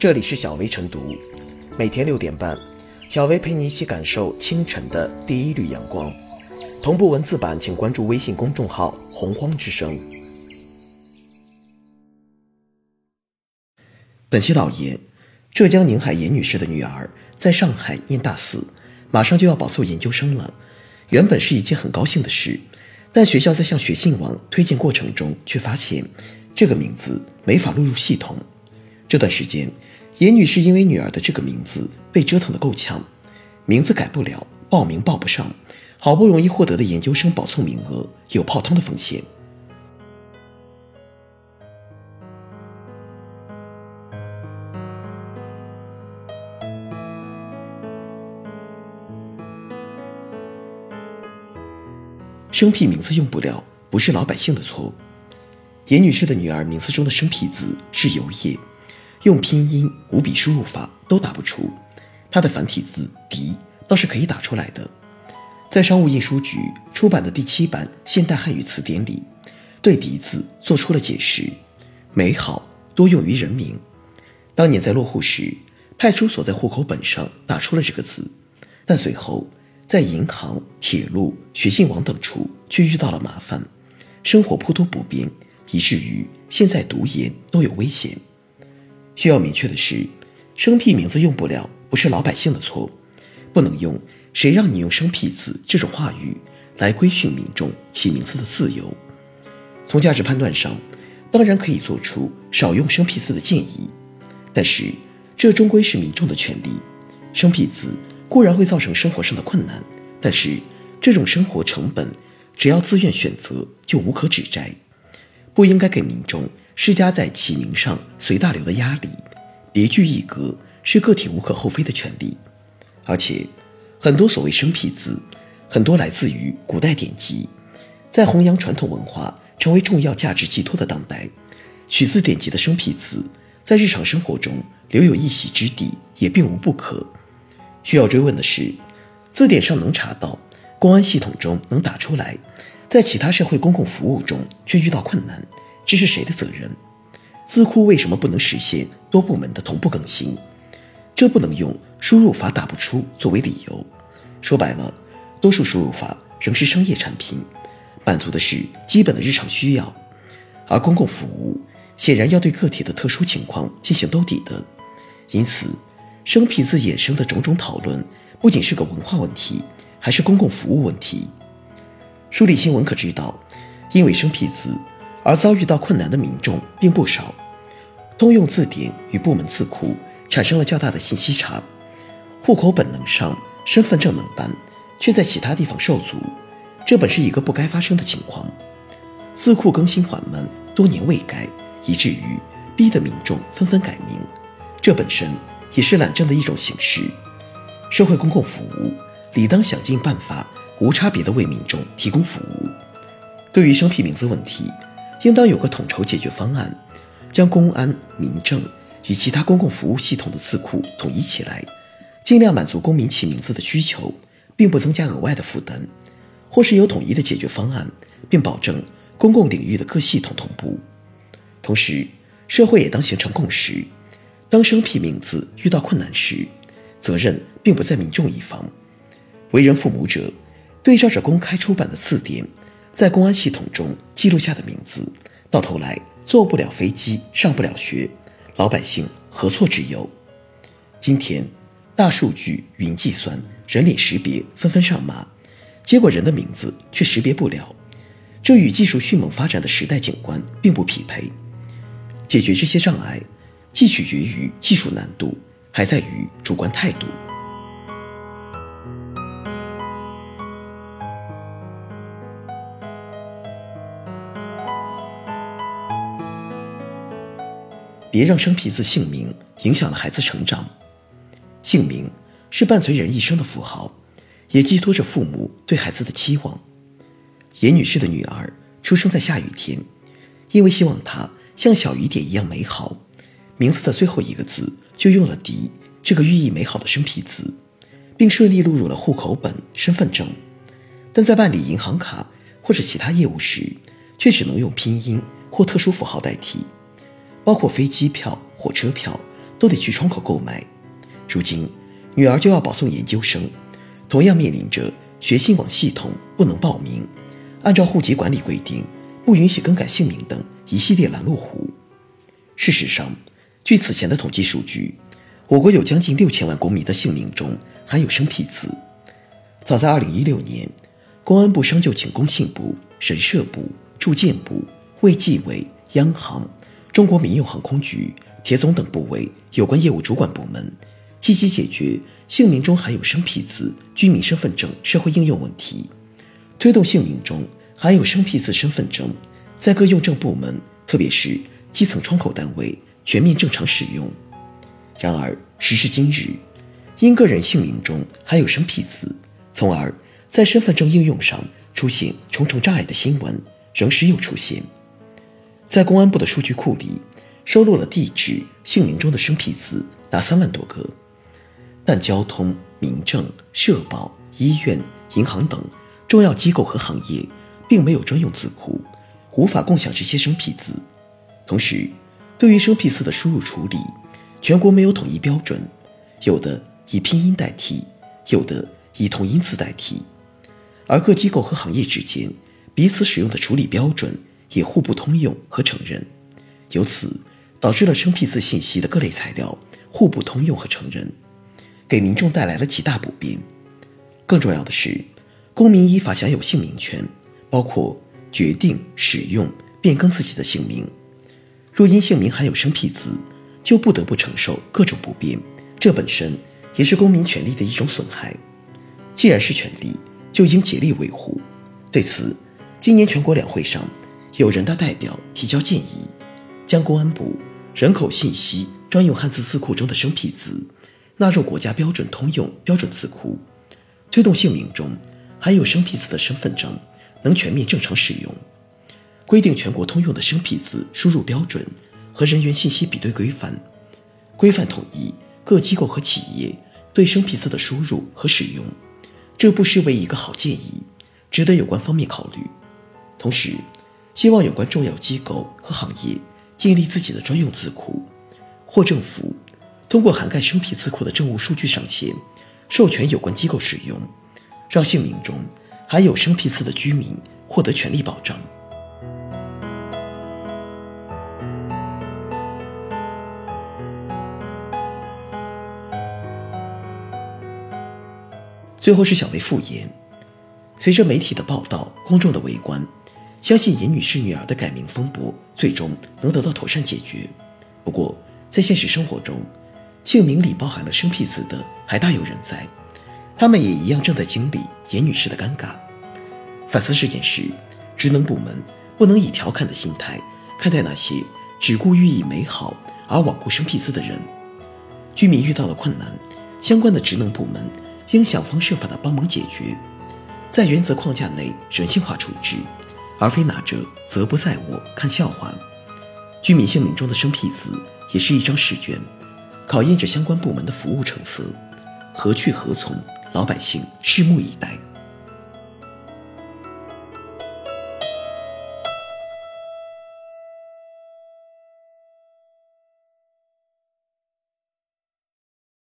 这里是小薇晨读，每天六点半，小薇陪你一起感受清晨的第一缕阳光。同步文字版，请关注微信公众号“洪荒之声”。本期导言：浙江宁海严女士的女儿在上海念大四，马上就要保送研究生了。原本是一件很高兴的事，但学校在向学信网推荐过程中，却发现这个名字没法录入系统。这段时间，严女士因为女儿的这个名字被折腾得够呛，名字改不了，报名报不上，好不容易获得的研究生保送名额有泡汤的风险。生僻名字用不了，不是老百姓的错。严女士的女儿名字中的生僻字是游业，用拼音、五笔输入法都打不出。它的繁体字“迪”倒是可以打出来的。在商务印书局出版的第七版现代汉语词典里，对“迪”字做出了解释：美好多用于人名。当年在落户时，派出所在户口本上打出了这个字，但随后。在银行、铁路、学信网等处，却遇到了麻烦，生活颇多不便，以至于现在读研都有危险。需要明确的是，生僻名字用不了，不是老百姓的错，不能用“谁让你用生僻字”这种话语来规训民众起名字的自由。从价值判断上，当然可以做出少用生僻字的建议，但是这终归是民众的权利，生僻字。固然会造成生活上的困难，但是这种生活成本，只要自愿选择，就无可指摘。不应该给民众施加在起名上随大流的压力。别具一格是个体无可厚非的权利。而且，很多所谓生僻字，很多来自于古代典籍，在弘扬传统文化、成为重要价值寄托的当代，取自典籍的生僻字，在日常生活中留有一席之地，也并无不可。需要追问的是，字典上能查到，公安系统中能打出来，在其他社会公共服务中却遇到困难，这是谁的责任？字库为什么不能实现多部门的同步更新？这不能用输入法打不出作为理由。说白了，多数输入法仍是商业产品，满足的是基本的日常需要，而公共服务显然要对个体的特殊情况进行兜底的，因此。生僻字衍生的种种讨论，不仅是个文化问题，还是公共服务问题。梳理新闻可知道，因为生僻字而遭遇到困难的民众并不少。通用字典与部门字库产生了较大的信息差，户口本能上、身份证能办，却在其他地方受阻，这本是一个不该发生的情况。字库更新缓慢，多年未改，以至于逼得民众纷纷改名，这本身。也是懒政的一种形式。社会公共服务理当想尽办法，无差别地为民众提供服务。对于生僻名字问题，应当有个统筹解决方案，将公安、民政与其他公共服务系统的字库统一起来，尽量满足公民起名字的需求，并不增加额外的负担。或是有统一的解决方案，并保证公共领域的各系统同步。同时，社会也当形成共识。当生僻名字遇到困难时，责任并不在民众一方。为人父母者，对照着公开出版的字典，在公安系统中记录下的名字，到头来坐不了飞机，上不了学，老百姓何错之有？今天，大数据、云计算、人脸识别纷纷上马，结果人的名字却识别不了，这与技术迅猛发展的时代景观并不匹配。解决这些障碍。既取决于技术难度，还在于主观态度。别让生僻字姓名影响了孩子成长。姓名是伴随人一生的符号，也寄托着父母对孩子的期望。严女士的女儿出生在下雨天，因为希望她像小雨点一样美好。名字的最后一个字就用了“迪”这个寓意美好的生僻字，并顺利录入了户口本、身份证。但在办理银行卡或者其他业务时，却只能用拼音或特殊符号代替，包括飞机票、火车票、都得去窗口购买。如今，女儿就要保送研究生，同样面临着学信网系统不能报名，按照户籍管理规定不允许更改姓名等一系列拦路虎。事实上，据此前的统计数据，我国有将近六千万公民的姓名中含有生僻字。早在2016年，公安部商就请工信部、人社部、住建部、卫计委、央行、中国民用航空局、铁总等部委有关业务主管部门，积极解决姓名中含有生僻字居民身份证社会应用问题，推动姓名中含有生僻字身份证在各用证部门，特别是基层窗口单位全面正常使用。然而，时至今日，因个人姓名中含有生僻字，从而在身份证应用上出现重重障碍的新闻仍时有出现。在公安部的数据库里，收录了地址、姓名中的生僻字达三万多个，但交通、民政、社保、医院、银行等重要机构和行业并没有专用字库，无法共享这些生僻字。同时，对于生僻字的输入处理，全国没有统一标准，有的以拼音代替，有的以同音字代替，而各机构和行业之间彼此使用的处理标准也互不通用和承认，由此导致了生僻字信息的各类材料互不通用和承认，给民众带来了极大不便。更重要的是，公民依法享有姓名权，包括决定、使用、变更自己的姓名。若因姓名含有生僻字，就不得不承受各种不便，这本身也是公民权利的一种损害。既然是权利，就应竭力维护。对此，今年全国两会上，有人大代表提交建议，将公安部人口信息专用汉字字库中的生僻字纳入国家标准通用标准字库，推动姓名中含有生僻字的身份证能全面正常使用，规定全国通用的生僻字输入标准。和人员信息比对规范，规范统一各机构和企业对生僻字的输入和使用，这不失为一个好建议，值得有关方面考虑。同时，希望有关重要机构和行业建立自己的专用字库，或政府通过涵盖生僻字库的政务数据上线，授权有关机构使用，让姓名中含有生僻字的居民获得权利保障。最后是小薇复言，随着媒体的报道、公众的围观，相信严女士女儿的改名风波最终能得到妥善解决。不过，在现实生活中，姓名里包含了生僻字的还大有人在，他们也一样正在经历严女士的尴尬。反思这件事，职能部门不能以调侃的心态看待那些只顾寓意美好而罔顾生僻字的人。居民遇到了困难，相关的职能部门。应想方设法的帮忙解决，在原则框架内人性化处置，而非拿着“责不在我”看笑话。居民姓名中的生僻字也是一张试卷，考验着相关部门的服务成色。何去何从，老百姓拭目以待。